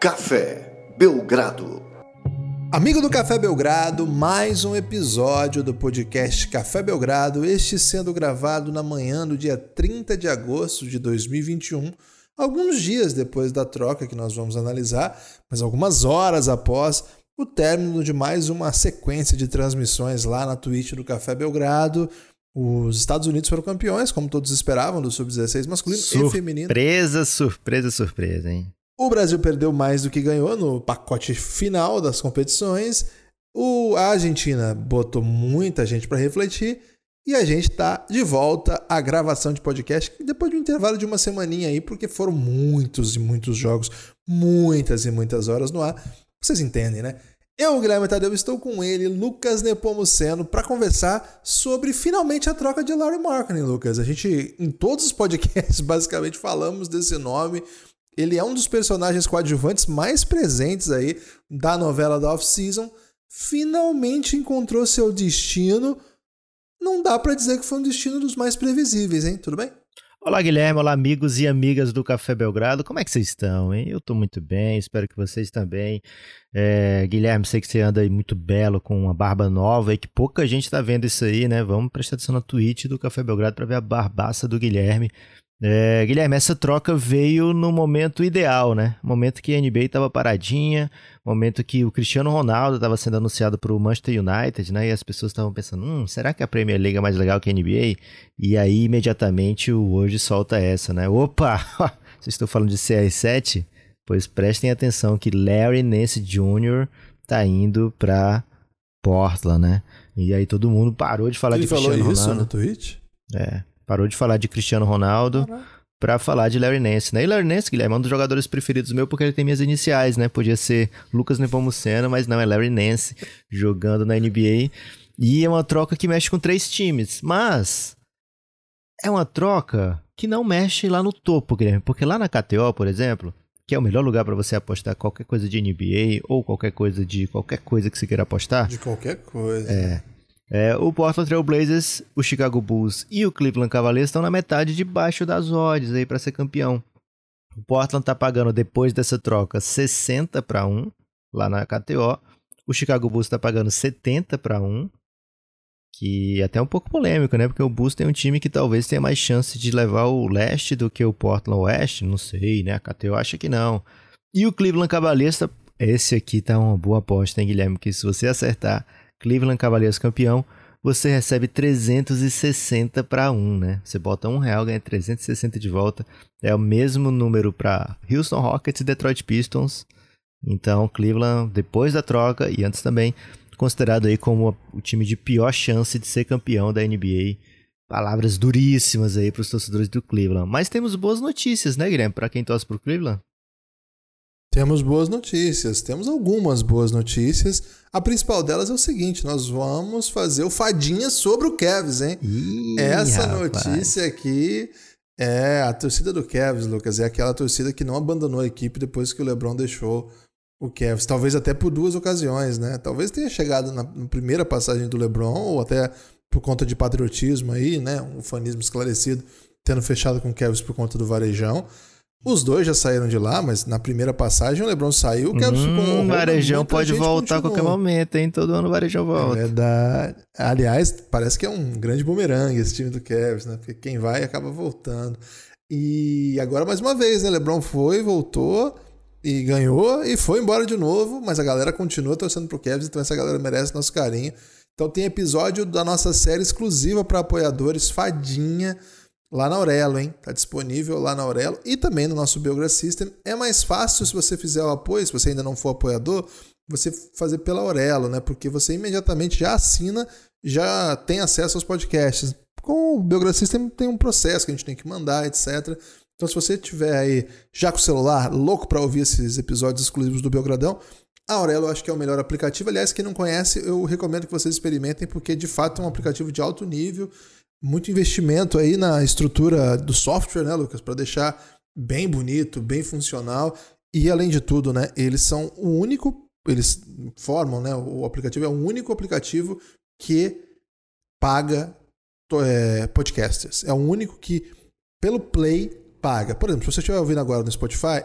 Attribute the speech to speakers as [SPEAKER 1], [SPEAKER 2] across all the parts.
[SPEAKER 1] Café Belgrado.
[SPEAKER 2] Amigo do Café Belgrado, mais um episódio do podcast Café Belgrado, este sendo gravado na manhã do dia 30 de agosto de 2021, alguns dias depois da troca que nós vamos analisar, mas algumas horas após o término de mais uma sequência de transmissões lá na Twitch do Café Belgrado. Os Estados Unidos foram campeões, como todos esperavam, do Sub-16 masculino
[SPEAKER 3] surpresa,
[SPEAKER 2] e feminino.
[SPEAKER 3] Surpresa, surpresa, surpresa, hein?
[SPEAKER 2] O Brasil perdeu mais do que ganhou no pacote final das competições. O, a Argentina botou muita gente para refletir. E a gente está de volta à gravação de podcast depois de um intervalo de uma semaninha aí, porque foram muitos e muitos jogos, muitas e muitas horas no ar. Vocês entendem, né? Eu, Guilherme Tadeu, estou com ele, Lucas Nepomuceno, para conversar sobre finalmente a troca de Larry Markkinen, Lucas. A gente, em todos os podcasts, basicamente falamos desse nome. Ele é um dos personagens coadjuvantes mais presentes aí da novela da Off-Season. Finalmente encontrou seu destino. Não dá para dizer que foi um destino dos mais previsíveis, hein? Tudo bem?
[SPEAKER 3] Olá, Guilherme. Olá, amigos e amigas do Café Belgrado. Como é que vocês estão, hein? Eu tô muito bem, espero que vocês também. É, Guilherme, sei que você anda aí muito belo com uma barba nova e que pouca gente tá vendo isso aí, né? Vamos prestar atenção na tweet do Café Belgrado para ver a barbaça do Guilherme. É, Guilherme, essa troca veio no momento ideal, né? Momento que a NBA estava paradinha, momento que o Cristiano Ronaldo estava sendo anunciado para o Manchester United, né? E as pessoas estavam pensando, hum, será que a Premier League é mais legal que a NBA? E aí, imediatamente, o hoje solta essa, né? Opa! Vocês estão falando de CR7? Pois prestem atenção que Larry Nance Jr. tá indo para Portland, né? E aí todo mundo parou de falar
[SPEAKER 2] Ele
[SPEAKER 3] de Cristiano
[SPEAKER 2] falou isso
[SPEAKER 3] Ronaldo.
[SPEAKER 2] no tweet?
[SPEAKER 3] É. Parou de falar de Cristiano Ronaldo para falar de Larry Nance, né? E Larry Nance, Guilherme, é um dos jogadores preferidos meu porque ele tem minhas iniciais, né? Podia ser Lucas Nepomuceno, mas não, é Larry Nance jogando na NBA. E é uma troca que mexe com três times, mas é uma troca que não mexe lá no topo, Guilherme, porque lá na KTO, por exemplo, que é o melhor lugar para você apostar qualquer coisa de NBA ou qualquer coisa de qualquer coisa que você queira apostar.
[SPEAKER 2] De qualquer coisa.
[SPEAKER 3] É. É, o Portland Trail Blazers, o Chicago Bulls e o Cleveland Cavaliers estão na metade de baixo das odds aí para ser campeão. O Portland tá pagando depois dessa troca 60 para 1 lá na KTO. O Chicago Bulls está pagando 70 para 1, que é até um pouco polêmico, né? Porque o Bulls tem um time que talvez tenha mais chance de levar o leste do que o Portland Oeste, não sei, né? A KTO acha que não. E o Cleveland Cavaliers, tá... esse aqui tá uma boa aposta, hein, Guilherme? Que se você acertar Cleveland Cavaliers campeão, você recebe 360 para 1, né? Você bota um real, ganha 360 de volta. É o mesmo número para Houston Rockets e Detroit Pistons. Então, Cleveland, depois da troca e antes também, considerado aí como o time de pior chance de ser campeão da NBA. Palavras duríssimas aí para os torcedores do Cleveland. Mas temos boas notícias, né, Guilherme? Para quem torce pro Cleveland.
[SPEAKER 2] Temos boas notícias, temos algumas boas notícias. A principal delas é o seguinte: nós vamos fazer o fadinha sobre o Cavs, hein?
[SPEAKER 3] Ih,
[SPEAKER 2] Essa
[SPEAKER 3] rapaz.
[SPEAKER 2] notícia aqui é a torcida do Cavs, Lucas. É aquela torcida que não abandonou a equipe depois que o LeBron deixou o Cavs. Talvez até por duas ocasiões, né? Talvez tenha chegado na, primeira passagem do LeBron, ou até por conta de patriotismo aí, né? Um fanismo esclarecido, tendo fechado com o Cavs por conta do varejão. Os dois já saíram de lá, mas na primeira passagem o LeBron saiu, o Cavs ficou um
[SPEAKER 3] Hum,
[SPEAKER 2] horror,
[SPEAKER 3] Varejão pode voltar a qualquer momento, hein? Todo ano o Varejão
[SPEAKER 2] É
[SPEAKER 3] volta.
[SPEAKER 2] verdade. Aliás, parece que é um grande bumerangue esse time do Cavs, né? Porque quem vai acaba voltando. E agora, mais uma vez, né? LeBron foi, voltou e ganhou e foi embora de novo, mas a galera continua torcendo pro Cavs, então essa galera merece nosso carinho. Então tem episódio da nossa série exclusiva para apoiadores, Fadinha, lá na Aurelo, hein? Tá disponível lá na Aurelo e também no nosso Biograph System. É mais fácil se você fizer o apoio, se você ainda não for apoiador, você fazer pela Aurelo, né? Porque você imediatamente já assina, já tem acesso aos podcasts. Com o Biograph System tem um processo que a gente tem que mandar, etc. Então, se você tiver aí já com o celular, louco para ouvir esses episódios exclusivos do Belgradão, a Aurelo eu acho que é o melhor aplicativo. Aliás, quem não conhece, eu recomendo que vocês experimentem, porque de fato é um aplicativo de alto nível, muito investimento aí na estrutura do software, né, Lucas, para deixar bem bonito, bem funcional. E além de tudo, né, eles são o único, eles formam, né, o aplicativo é o único aplicativo que paga é, podcasters. É o único que, pelo Play, paga. Por exemplo, se você estiver ouvindo agora no Spotify,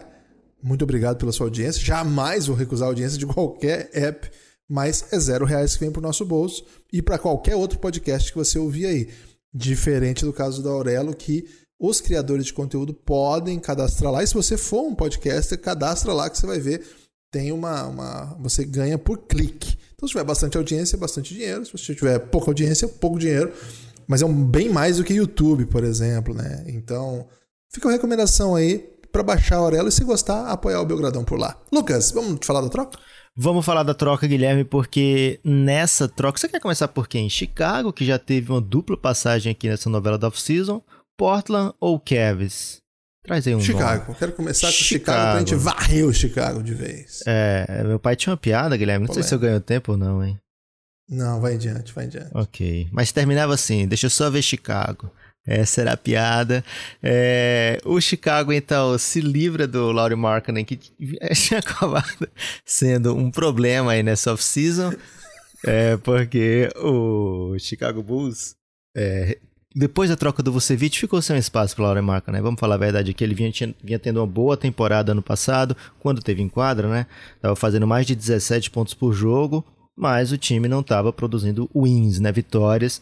[SPEAKER 2] muito obrigado pela sua audiência. Jamais vou recusar a audiência de qualquer app, mas é zero reais que vem para o nosso bolso e para qualquer outro podcast que você ouvir aí. Diferente do caso da Aurelo, que os criadores de conteúdo podem cadastrar lá. E se você for um podcaster, cadastra lá que você vai ver. Tem uma. uma você ganha por clique. Então, se tiver bastante audiência, bastante dinheiro. Se você tiver pouca audiência, pouco dinheiro. Mas é um bem mais do que YouTube, por exemplo, né? Então, fica a recomendação aí para baixar a Aurelo e se gostar, apoiar o Belgradão por lá. Lucas, vamos falar da troca?
[SPEAKER 3] Vamos falar da troca, Guilherme, porque nessa troca. Você quer começar por quem? Chicago, que já teve uma dupla passagem aqui nessa novela da off-season. Portland ou Cavs? Traz aí um
[SPEAKER 2] Chicago.
[SPEAKER 3] Nome.
[SPEAKER 2] Quero começar com Chicago. Chicago pra gente varrer o Chicago de vez.
[SPEAKER 3] É, meu pai tinha uma piada, Guilherme. Não sei é? se eu ganho tempo ou não, hein?
[SPEAKER 2] Não, vai adiante, vai adiante.
[SPEAKER 3] Ok. Mas terminava assim, deixa eu só ver Chicago. Essa era a piada. É, o Chicago, então, se livra do Laurie Markkinen, que tinha acabado sendo um problema aí nessa off-season. É, porque o Chicago Bulls é, depois da troca do Vucevic, ficou sem espaço para o Lauren Marca, né? Vamos falar a verdade aqui, ele vinha, tinha, vinha tendo uma boa temporada ano passado, quando teve em quadra, né? Tava fazendo mais de 17 pontos por jogo, mas o time não estava produzindo wins, né? Vitórias.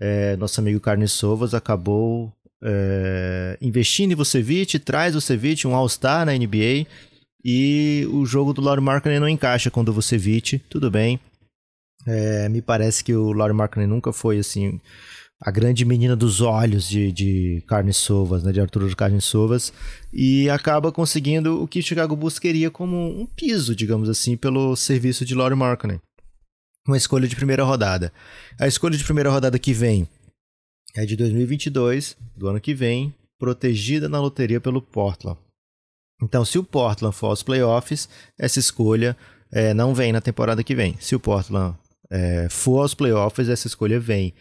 [SPEAKER 3] É, nosso amigo Carne Sovas acabou é, investindo em Vucevic, traz Vucevic, um All-Star na NBA, e o jogo do Lauren Markkinen não encaixa com o do Vucevic, tudo bem. É, me parece que o Lauren Markkinen nunca foi, assim a grande menina dos olhos de, de Carne Sovas, né, de Arturo de Carne Sovas, e acaba conseguindo o que Chicago Bulls queria como um piso, digamos assim, pelo serviço de Laurie Markkinen. Uma escolha de primeira rodada. A escolha de primeira rodada que vem é de 2022, do ano que vem, protegida na loteria pelo Portland. Então, se o Portland for aos playoffs, essa escolha é, não vem na temporada que vem. Se o Portland é, for aos playoffs, essa escolha vem.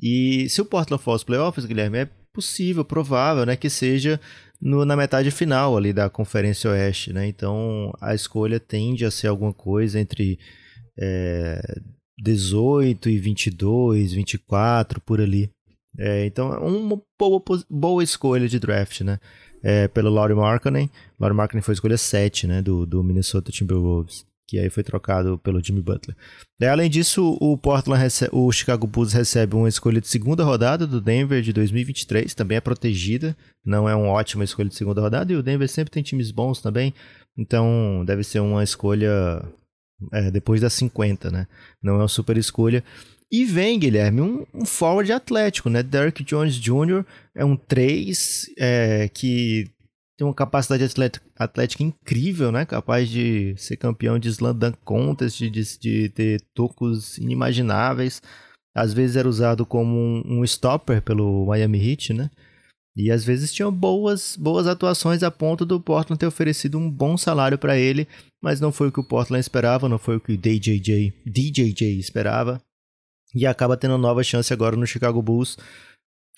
[SPEAKER 3] E se o Portland for aos playoffs, Guilherme, é possível, provável, né, que seja no, na metade final ali da Conferência Oeste, né? Então a escolha tende a ser alguma coisa entre é, 18 e 22, 24, por ali. É, então é uma boa, boa escolha de draft, né? É, pelo Laurie Markkinen. Laurie Markkinen foi escolha 7, né? Do, do Minnesota Timberwolves que aí foi trocado pelo Jimmy Butler. E, além disso, o Portland recebe, o Chicago Bulls recebe uma escolha de segunda rodada do Denver de 2023, também é protegida, não é uma ótima escolha de segunda rodada, e o Denver sempre tem times bons também, então deve ser uma escolha é, depois das 50, né? Não é uma super escolha. E vem, Guilherme, um, um forward atlético, né? Derrick Jones Jr. é um 3 é, que tem uma capacidade atlética, incrível, né? Capaz de ser campeão de Slam Dunk Contest, de, de ter tocos inimagináveis. Às vezes era usado como um, um, stopper pelo Miami Heat, né? E às vezes tinha boas, boas atuações a ponto do Portland ter oferecido um bom salário para ele, mas não foi o que o Portland esperava, não foi o que o DJJ, DJJ esperava. E acaba tendo nova chance agora no Chicago Bulls.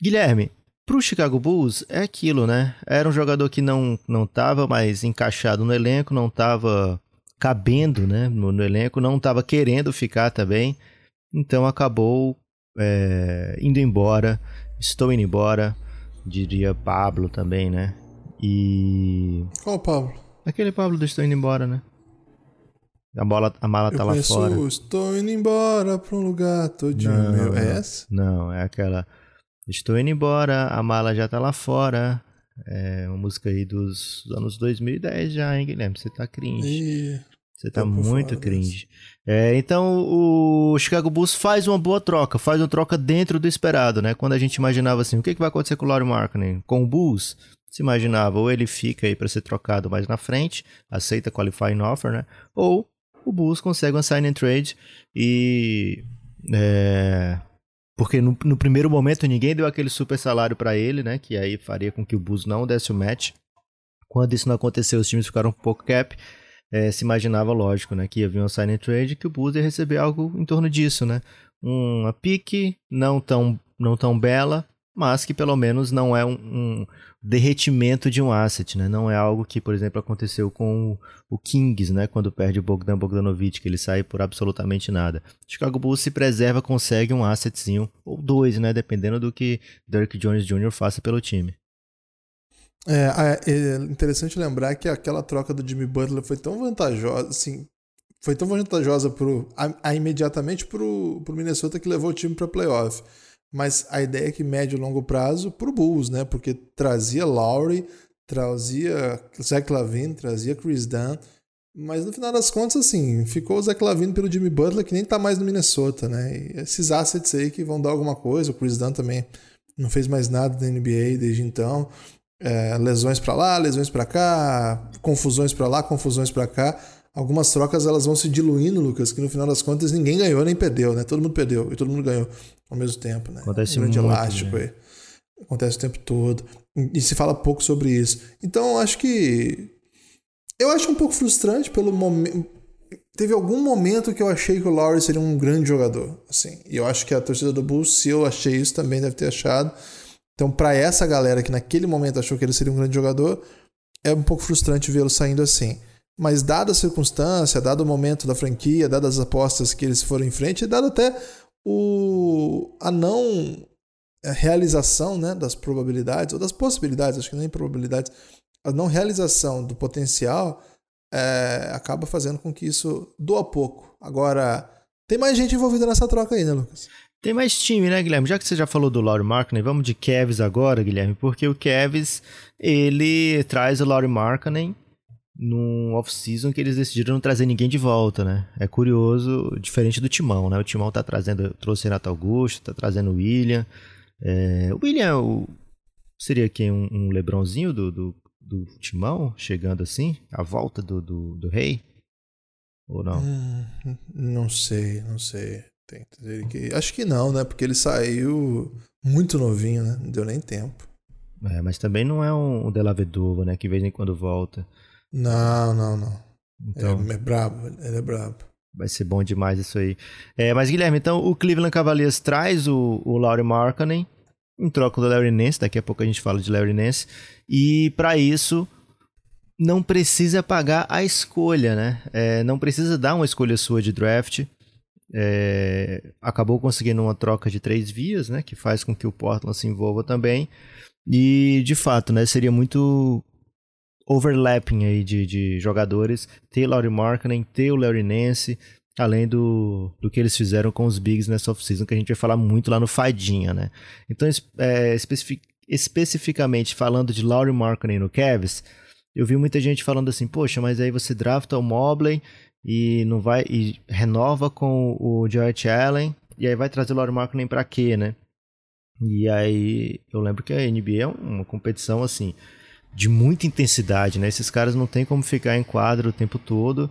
[SPEAKER 3] Guilherme, Pro Chicago Bulls é aquilo, né? Era um jogador que não não estava mais encaixado no elenco, não estava cabendo, né, no, no, elenco, não estava querendo ficar também. Então acabou é, indo embora. Estou indo embora, diria Pablo também, né? E
[SPEAKER 2] qual Pablo?
[SPEAKER 3] Aquele Pablo do Estou indo embora, né? A, bola, a mala Eu tá lá fora.
[SPEAKER 2] Estou indo embora para um lugar todinho
[SPEAKER 3] não,
[SPEAKER 2] meu. É essa?
[SPEAKER 3] Não, é aquela Estou indo embora, a mala já tá lá fora. É uma música aí dos anos 2010 já, hein, Guilherme? Você tá cringe. Você tá muito cringe. É, então o Chicago Bulls faz uma boa troca, faz uma troca dentro do esperado, né? Quando a gente imaginava assim, o que, que vai acontecer com o Laurie Markkinen? Com o Bulls, se imaginava ou ele fica aí para ser trocado mais na frente, aceita qualifying offer, né? Ou o Bulls consegue uma sign and trade e é, porque no, no, primeiro momento ninguém deu aquele super salário para ele, né? Que aí faria com que o Bulls não desse o match. Quando isso não aconteceu, os times ficaram um pouco cap. É, se imaginava, lógico, né? Que ia vir um sign trade que o Bulls ia receber algo em torno disso, né? Uma pique não tão, não tão bela, mas que pelo menos não é um, um, derretimento de um asset, né? Não é algo que, por exemplo, aconteceu com o Kings, né? Quando perde o Bogdan Bogdanovic, que ele sai por absolutamente nada. Chicago Bulls se preserva, consegue um assetzinho, ou dois, né? Dependendo do que Dirk Jones Jr. faça pelo time.
[SPEAKER 2] É, é, interessante lembrar que aquela troca do Jimmy Butler foi tão vantajosa, assim, foi tão vantajosa pro, a, a imediatamente pro, pro Minnesota que levou o time para playoff. Mas a ideia é que médio e longo prazo pro Bulls, né? Porque trazia Lowry, trazia Zach Lavine, trazia Chris Dunn, mas no final das contas, assim, ficou o Zach Lavine pelo Jimmy Butler, que nem tá mais no Minnesota, né? E esses assets aí que vão dar alguma coisa, o Chris Dunn também não fez mais nada da NBA desde então. É, lesões para lá, lesões para cá, confusões para lá, confusões para cá. Algumas trocas elas vão se diluindo, Lucas, que no final das contas ninguém ganhou nem perdeu, né? Todo mundo perdeu e todo mundo ganhou ao mesmo tempo, né?
[SPEAKER 3] Acontece
[SPEAKER 2] um grande
[SPEAKER 3] muito,
[SPEAKER 2] elástico
[SPEAKER 3] né?
[SPEAKER 2] aí. Acontece o tempo todo. E se fala pouco sobre isso. Então, acho que. Eu acho um pouco frustrante pelo momento. Teve algum momento que eu achei que o Lowry seria um grande jogador. Assim, e eu acho que a torcida do Bulls, se eu achei isso, também deve ter achado. Então, para essa galera que naquele momento achou que ele seria um grande jogador, é um pouco frustrante vê-lo saindo assim. Mas, dada a circunstância, dado o momento da franquia, dadas as apostas que eles foram em frente, e dado até o, a não realização né, das probabilidades, ou das possibilidades, acho que nem probabilidades, a não realização do potencial é, acaba fazendo com que isso doa pouco. Agora, tem mais gente envolvida nessa troca aí, né, Lucas?
[SPEAKER 3] Tem mais time, né, Guilherme? Já que você já falou do Laurie Markkinen, vamos de Cavs agora, Guilherme, porque o Cavs, ele traz o Laurie Markkinen num off-season que eles decidiram não trazer ninguém de volta, né? É curioso, diferente do Timão, né? O Timão tá trazendo, trouxe Renato Augusto, tá trazendo o William. É, o William o, seria quem? Um, um Lebronzinho do, do, do, Timão, chegando assim? A volta do, do, do rei? Ou não?
[SPEAKER 2] Hum, não sei, não sei. Que. Acho que não, né? Porque ele saiu muito novinho, né? Não deu nem tempo.
[SPEAKER 3] É, mas também não é um, um Della Vedova, né? Que de vez em quando volta.
[SPEAKER 2] Não, não, não. Então, é, é brabo, ele é brabo.
[SPEAKER 3] Vai ser bom demais isso aí. É, mas, Guilherme, então o Cleveland Cavaliers traz o, o Laurie Markkanen em troca do Larry Nance, daqui a pouco a gente fala de Larry Nance, e para isso não precisa pagar a escolha, né? É, não precisa dar uma escolha sua de draft. É, acabou conseguindo uma troca de três vias, né? Que faz com que o Portland se envolva também. E de fato, né? Seria muito overlapping aí de, de jogadores. Ter Laurie Markkinen, ter o Larry Nance, além do, do que eles fizeram com os Bigs nessa off-season, que a gente vai falar muito lá no Fadinha, né? Então, é, especific, especificamente falando de Laurie Markkinen no Cavs, eu vi muita gente falando assim, poxa, mas aí você drafta o Mobley e não vai e renova com o Jarrett Allen e aí vai trazer o Laurie Markkinen para quê, né? E aí eu lembro que a NBA é uma competição assim de muita intensidade, né? Esses caras não tem como ficar em quadro o tempo todo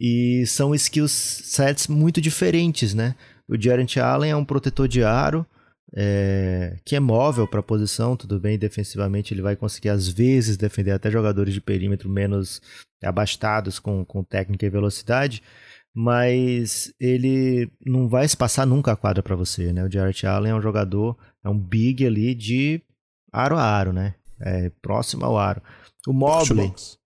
[SPEAKER 3] e são skills sets muito diferentes, né? O Jarrett Allen é um protetor de aro é, que é móvel para a posição, tudo bem, defensivamente ele vai conseguir às vezes defender até jogadores de perímetro menos abastados com, com técnica e velocidade, mas ele não vai espaçar nunca a quadra para você, né? O Jarrett Allen é um jogador, é um big ali de aro a aro, né? é, próximo ao aro. O Mobley. Box,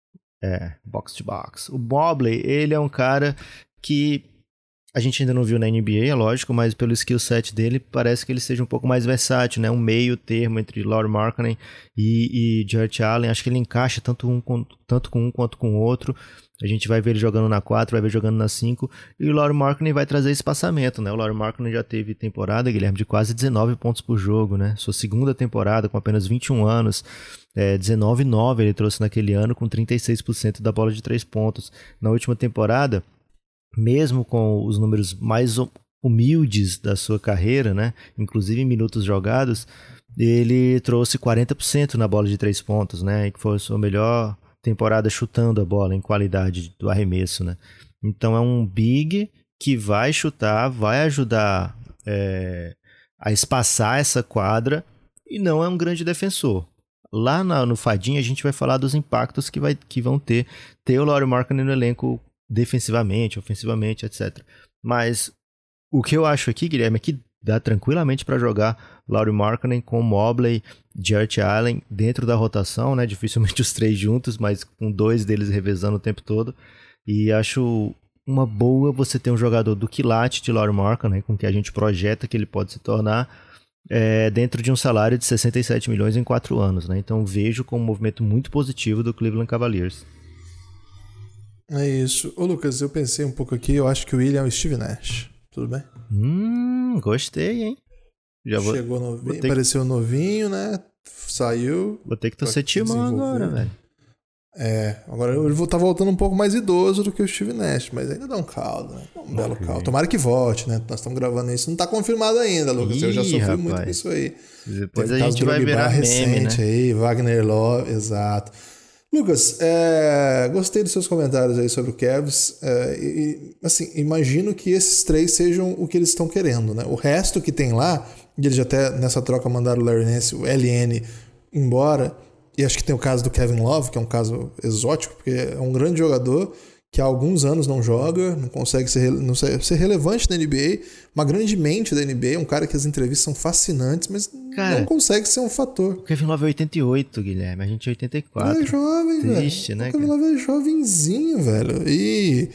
[SPEAKER 3] É, box to box. O Mobley, ele é um cara que a gente ainda não viu na NBA, é lógico, mas pelo skill set dele, parece que ele seja um pouco mais versátil, né? Um meio termo entre Laurie Markkinen e, e Jarrett Allen. Acho que ele encaixa tanto, um, tanto com um quanto com o outro. A gente vai ver ele jogando na 4, vai ver jogando na 5. E o Laurie Markkinen vai trazer espaçamento, né? O Laurie Markkinen já teve temporada, Guilherme, de quase 19 pontos por jogo, né? Sua segunda temporada com apenas 21 anos. É, 19,9 ele trouxe naquele ano com 36% da bola de 3 pontos. Na última temporada, mesmo com os números mais humildes da sua carreira, né? Inclusive em minutos jogados, ele trouxe 40% na bola de 3 pontos, né? Que foi a sua melhor temporada chutando a bola em qualidade do arremesso, né? Então é um big que vai chutar, vai ajudar é, a espaçar essa quadra e não é um grande defensor. Lá na, no Fadinha a gente vai falar dos impactos que, vai, que vão ter ter o Laurie Markkinen no elenco defensivamente, ofensivamente, etc. Mas o que eu acho aqui, Guilherme, é que dá tranquilamente para jogar Laurie Markkinen com Mobley, Jarrett Allen dentro da rotação, né? Dificilmente os três juntos, mas com dois deles revezando o tempo todo. E acho uma boa você ter um jogador do quilate de Laurie Markkinen, com que a gente projeta que ele pode se tornar, é, dentro de um salário de 67 milhões em quatro anos, né? Então vejo como um movimento muito positivo do Cleveland Cavaliers.
[SPEAKER 2] É isso. Ô Lucas, eu pensei um pouco aqui, eu acho que o William é o Steve Nash. Tudo bem?
[SPEAKER 3] Hum, gostei, hein?
[SPEAKER 2] Já vou, Chegou novinho, ter... apareceu novinho, né? Saiu.
[SPEAKER 3] Vou ter que torcer timão agora, velho.
[SPEAKER 2] É, agora ele tá voltando um pouco mais idoso do que o Steve Nash, mas ainda dá um caldo, né? Um belo caldo. Tomara que volte, né? Nós estamos gravando isso. Não tá confirmado ainda, Lucas. Ih, eu já sofri rapaz. muito com isso aí.
[SPEAKER 3] Depois Teve a gente vai virar recente
[SPEAKER 2] né? aí, Wagner Love, exato. Lucas, é, gostei dos seus comentários aí sobre o Cavs. É, e, assim, imagino que esses três sejam o que eles estão querendo, né? O resto que tem lá, e eles até nessa troca mandaram o Larry Nance, o LN, embora e acho que tem o caso do Kevin Love, que é um caso exótico, porque é um grande jogador que há alguns anos não joga, não consegue ser, não ser, relevante na NBA, uma grande mente da NBA, um cara que as entrevistas são fascinantes, mas cara, não consegue ser um fator.
[SPEAKER 3] O Kevin Love é 88, Guilherme, a gente é 84.
[SPEAKER 2] Ele é jovem, Triste, velho. Né, o Kevin Love é jovenzinho, velho. E,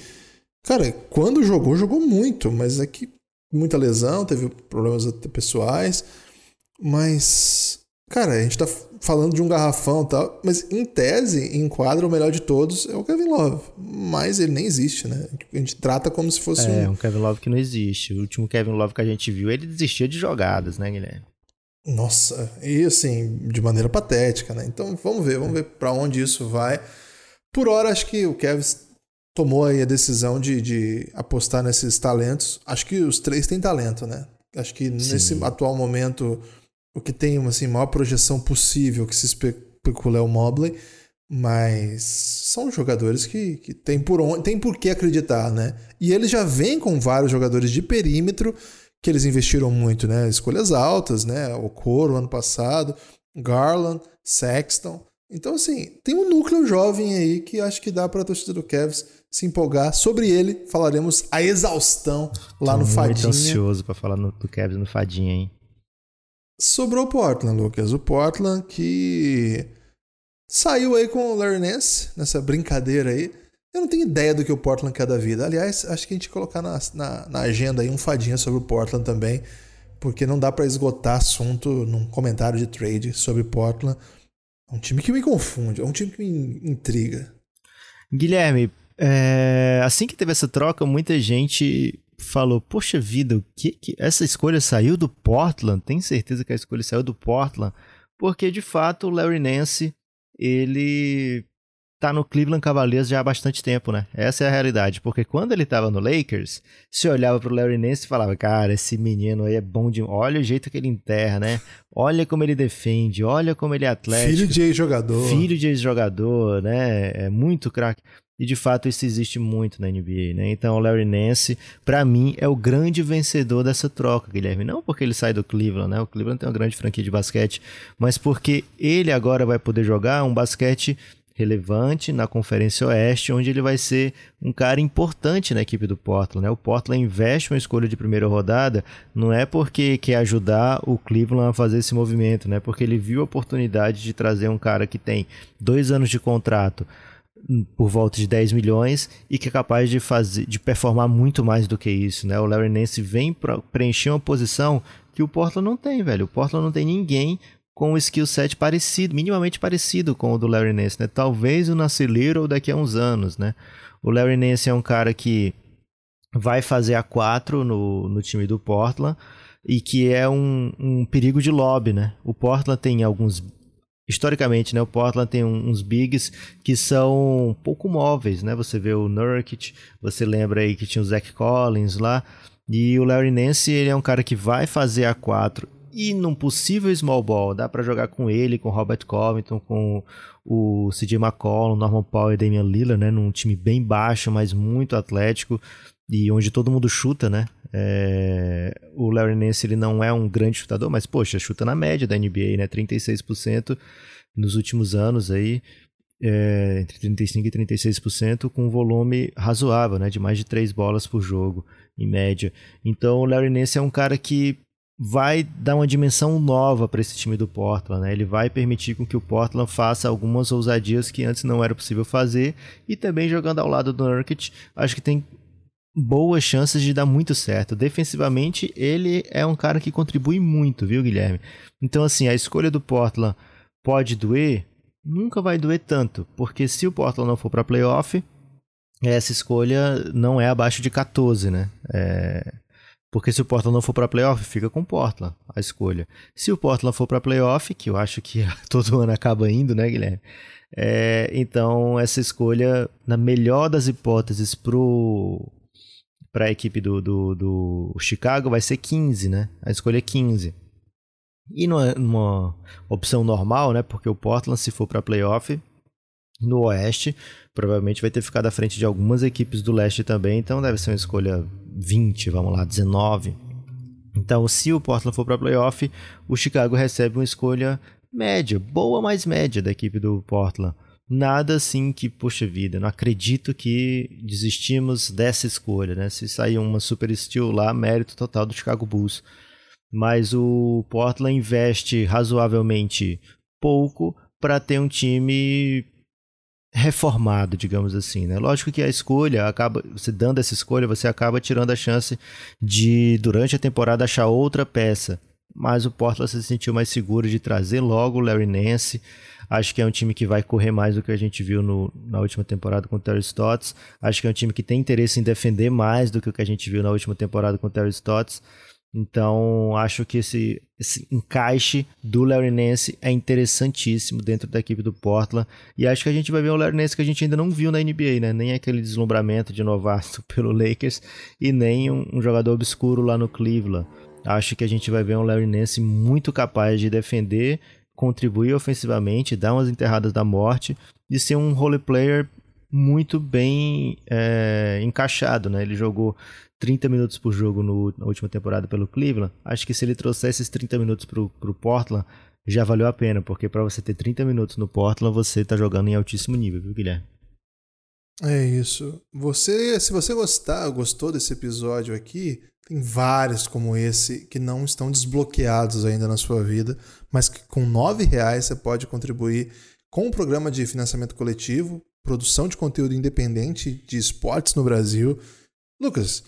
[SPEAKER 2] cara, quando jogou, jogou muito, mas é que muita lesão, teve problemas pessoais, mas, cara, a gente tá falando de um garrafão e tal, mas em tese, enquadra o melhor de todos é o Kevin Love. Mas ele nem existe, né? A gente trata como se fosse
[SPEAKER 3] é, um... um Kevin Love que não existe. O último Kevin Love que a gente viu, ele desistia de jogadas, né, Guilherme?
[SPEAKER 2] Nossa, e assim, de maneira patética, né? Então vamos ver, vamos ver para onde isso vai. Por hora, acho que o Kevin tomou aí a decisão de, de apostar nesses talentos. Acho que os três têm talento, né? Acho que Sim. nesse atual momento o que tem assim, maior projeção possível que se especula é o Mobley, mas são jogadores que, que tem, por onde, tem por que acreditar, né? E eles já vêm com vários jogadores de perímetro que eles investiram muito, né? Escolhas altas, né? O Coro ano passado, Garland, Sexton. Então, assim, tem um núcleo jovem aí que acho que dá para a torcida do Cavs se empolgar. Sobre ele falaremos a exaustão lá Tô no Fadinha.
[SPEAKER 3] Muito ansioso para falar no, do Cavs no Fadinha, hein?
[SPEAKER 2] Sobrou o Portland, Lucas. O Portland que saiu aí com o Larry Nance, nessa brincadeira aí. Eu não tenho ideia do que o Portland quer da vida. Aliás, acho que a gente colocar na, na, na agenda aí um fadinha sobre o Portland também, porque não dá para esgotar assunto num comentário de trade sobre Portland. É um time que me confunde, é um time que me intriga.
[SPEAKER 3] Guilherme, é... assim que teve essa troca, muita gente falou: Poxa vida, o que, que essa escolha saiu do Portland? Tem certeza que a escolha saiu do Portland? Porque de fato o Larry Nance ele tá no Cleveland Cavaliers já há bastante tempo, né? Essa é a realidade, porque quando ele tava no Lakers, se olhava pro Larry Nance e falava: "Cara, esse menino aí é bom de, olha o jeito que ele enterra, né? Olha como ele defende, olha como ele é atlético.
[SPEAKER 2] Filho de ex-jogador.
[SPEAKER 3] Filho de ex-jogador, né? É muito craque. E de fato isso existe muito na NBA, né? Então o Larry Nance, para mim, é o grande vencedor dessa troca, Guilherme. Não porque ele sai do Cleveland, né? O Cleveland tem uma grande franquia de basquete, mas porque ele agora vai poder jogar um basquete relevante na Conferência Oeste, onde ele vai ser um cara importante na equipe do Portland. Né? O Portland investe uma escolha de primeira rodada, não é porque quer ajudar o Cleveland a fazer esse movimento, né? porque ele viu a oportunidade de trazer um cara que tem dois anos de contrato, por volta de 10 milhões e que é capaz de fazer de performar muito mais do que isso, né? O Larry Nance vem preencher uma posição que o Portland não tem, velho. O Portland não tem ninguém com um skill set parecido, minimamente parecido com o do Larry Nance, né? Talvez o Nasir Little daqui a uns anos, né? O Larry Nance é um cara que vai fazer a 4 no, no time do Portland e que é um, um perigo de lobby, né? O Portland tem alguns historicamente, né, o Portland tem uns bigs que são pouco móveis, né? Você vê o Nurkic, você lembra aí que tinha o Zach Collins lá, e o Larry Nance, ele é um cara que vai fazer a 4 e num possível small ball, dá para jogar com ele, com Robert Covington, com o CJ McCollum, Norman Powell e Damian Lillard, né, num time bem baixo, mas muito atlético e onde todo mundo chuta, né? É... O Larry Nance ele não é um grande chutador, mas poxa, chuta na média da NBA, né? 36% nos últimos anos aí, é... entre 35 e 36% com um volume razoável, né? De mais de três bolas por jogo em média. Então o Larry Nance é um cara que vai dar uma dimensão nova para esse time do Portland, né? Ele vai permitir com que o Portland faça algumas ousadias que antes não era possível fazer e também jogando ao lado do Nurkic, acho que tem boas chances de dar muito certo. Defensivamente, ele é um cara que contribui muito, viu, Guilherme? Então, assim, a escolha do Portland pode doer? Nunca vai doer tanto, porque se o Portland não for para playoff, essa escolha não é abaixo de 14, né? É... Porque se o Portland não for para playoff, fica com o Portland a escolha. Se o Portland for para playoff, que eu acho que todo ano acaba indo, né, Guilherme? É, então, essa escolha, na melhor das hipóteses, para a equipe do, do, do, Chicago, vai ser 15, né? A escolha é 15. E numa, numa opção normal, né? Porque o Portland, se for para playoff, no Oeste, provavelmente vai ter ficado à frente de algumas equipes do Leste também, então deve ser uma escolha 20, vamos lá, 19. Então, se o Portland for para playoff, o Chicago recebe uma escolha média, boa mais média da equipe do Portland. Nada assim que, poxa vida, não acredito que desistimos dessa escolha, né? Se sair uma Super Steel lá, mérito total do Chicago Bulls. Mas o Portland investe razoavelmente pouco para ter um time reformado, digamos assim, né? Lógico que a escolha acaba, você dando essa escolha, você acaba tirando a chance de durante a temporada achar outra peça mas o Portland se sentiu mais seguro de trazer logo o Larry Nance. Acho que é um time que vai correr mais do que a gente viu no, na última temporada com o Terry Stotts. Acho que é um time que tem interesse em defender mais do que o que a gente viu na última temporada com o Terry Stotts. Então, acho que esse, esse encaixe do Larry Nance é interessantíssimo dentro da equipe do Portland. E acho que a gente vai ver um Larry Nance que a gente ainda não viu na NBA, né? Nem aquele deslumbramento de novato pelo Lakers e nem um, um jogador obscuro lá no Cleveland. Acho que a gente vai ver um Larry Nance muito capaz de defender, contribuir ofensivamente, dar umas enterradas da morte e ser um role player muito bem é, encaixado, né? Ele jogou 30 minutos por jogo no, na última temporada pelo Cleveland. Acho que se ele trouxesse esses 30 minutos para o Portland, já valeu a pena, porque para você ter 30 minutos no Portland, você está jogando em altíssimo nível, viu, Guilherme?
[SPEAKER 2] É isso. Você, se você gostar, gostou desse episódio aqui, tem vários como esse que não estão desbloqueados ainda na sua vida, mas que com R$ reais você pode contribuir com o programa de financiamento coletivo, produção de conteúdo independente de esportes no Brasil. Lucas,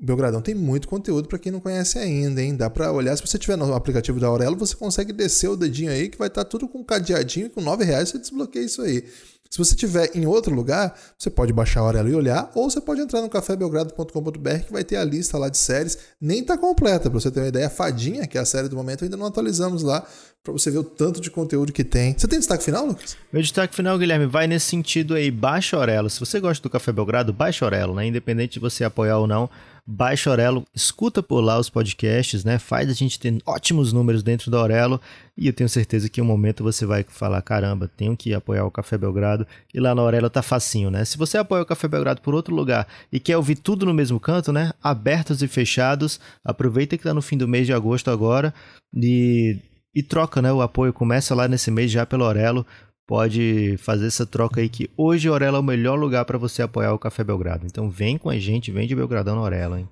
[SPEAKER 2] Belgradão tem muito conteúdo para quem não conhece ainda, hein? Dá para olhar, se você tiver no aplicativo da Aurelo, você consegue descer o dedinho aí que vai estar tá tudo com cadeadinho e com R$ reais você desbloqueia isso aí. Se você estiver em outro lugar, você pode baixar a Aurelo e olhar, ou você pode entrar no cafébelgrado.com.br que vai ter a lista lá de séries. Nem está completa, para você ter uma ideia. Fadinha, que é a série do momento, ainda não atualizamos lá, para você ver o tanto de conteúdo que tem. Você tem destaque final, Lucas?
[SPEAKER 3] Meu destaque final, Guilherme, vai nesse sentido aí. Baixa Aurelo. Se você gosta do Café Belgrado, baixa a né? Independente de você apoiar ou não baixa a Aurelo, escuta por lá os podcasts, né? Faz a gente ter ótimos números dentro da Aurelo e eu tenho certeza que em um momento você vai falar, caramba, tenho que apoiar o Café Belgrado e lá na Aurelo tá facinho, né? Se você apoia o Café Belgrado por outro lugar e quer ouvir tudo no mesmo canto, né? Abertos e fechados, aproveita que tá no fim do mês de agosto agora e e troca, né? O apoio começa lá nesse mês já pelo Aurelo pode fazer essa troca aí que hoje Orela é o melhor lugar para você apoiar o Café Belgrado. Então vem com a gente, vem de Belgradão na Orela, hein?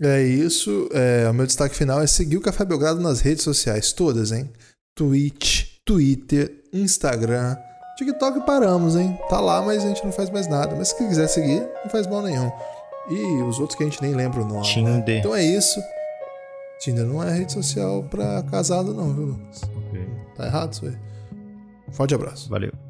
[SPEAKER 2] É isso. É, o meu destaque final é seguir o Café Belgrado nas redes sociais, todas, hein? Twitch, Twitter, Instagram, TikTok paramos, hein? Tá lá, mas a gente não faz mais nada. Mas se quiser seguir, não faz mal nenhum. E os outros que a gente nem lembra o nome. Né? Tinder. Né? Então é isso. Tinder não é rede social pra casado, não, viu, Lucas? Ok. Tá errado isso aí. Forte abraço.
[SPEAKER 3] Valeu.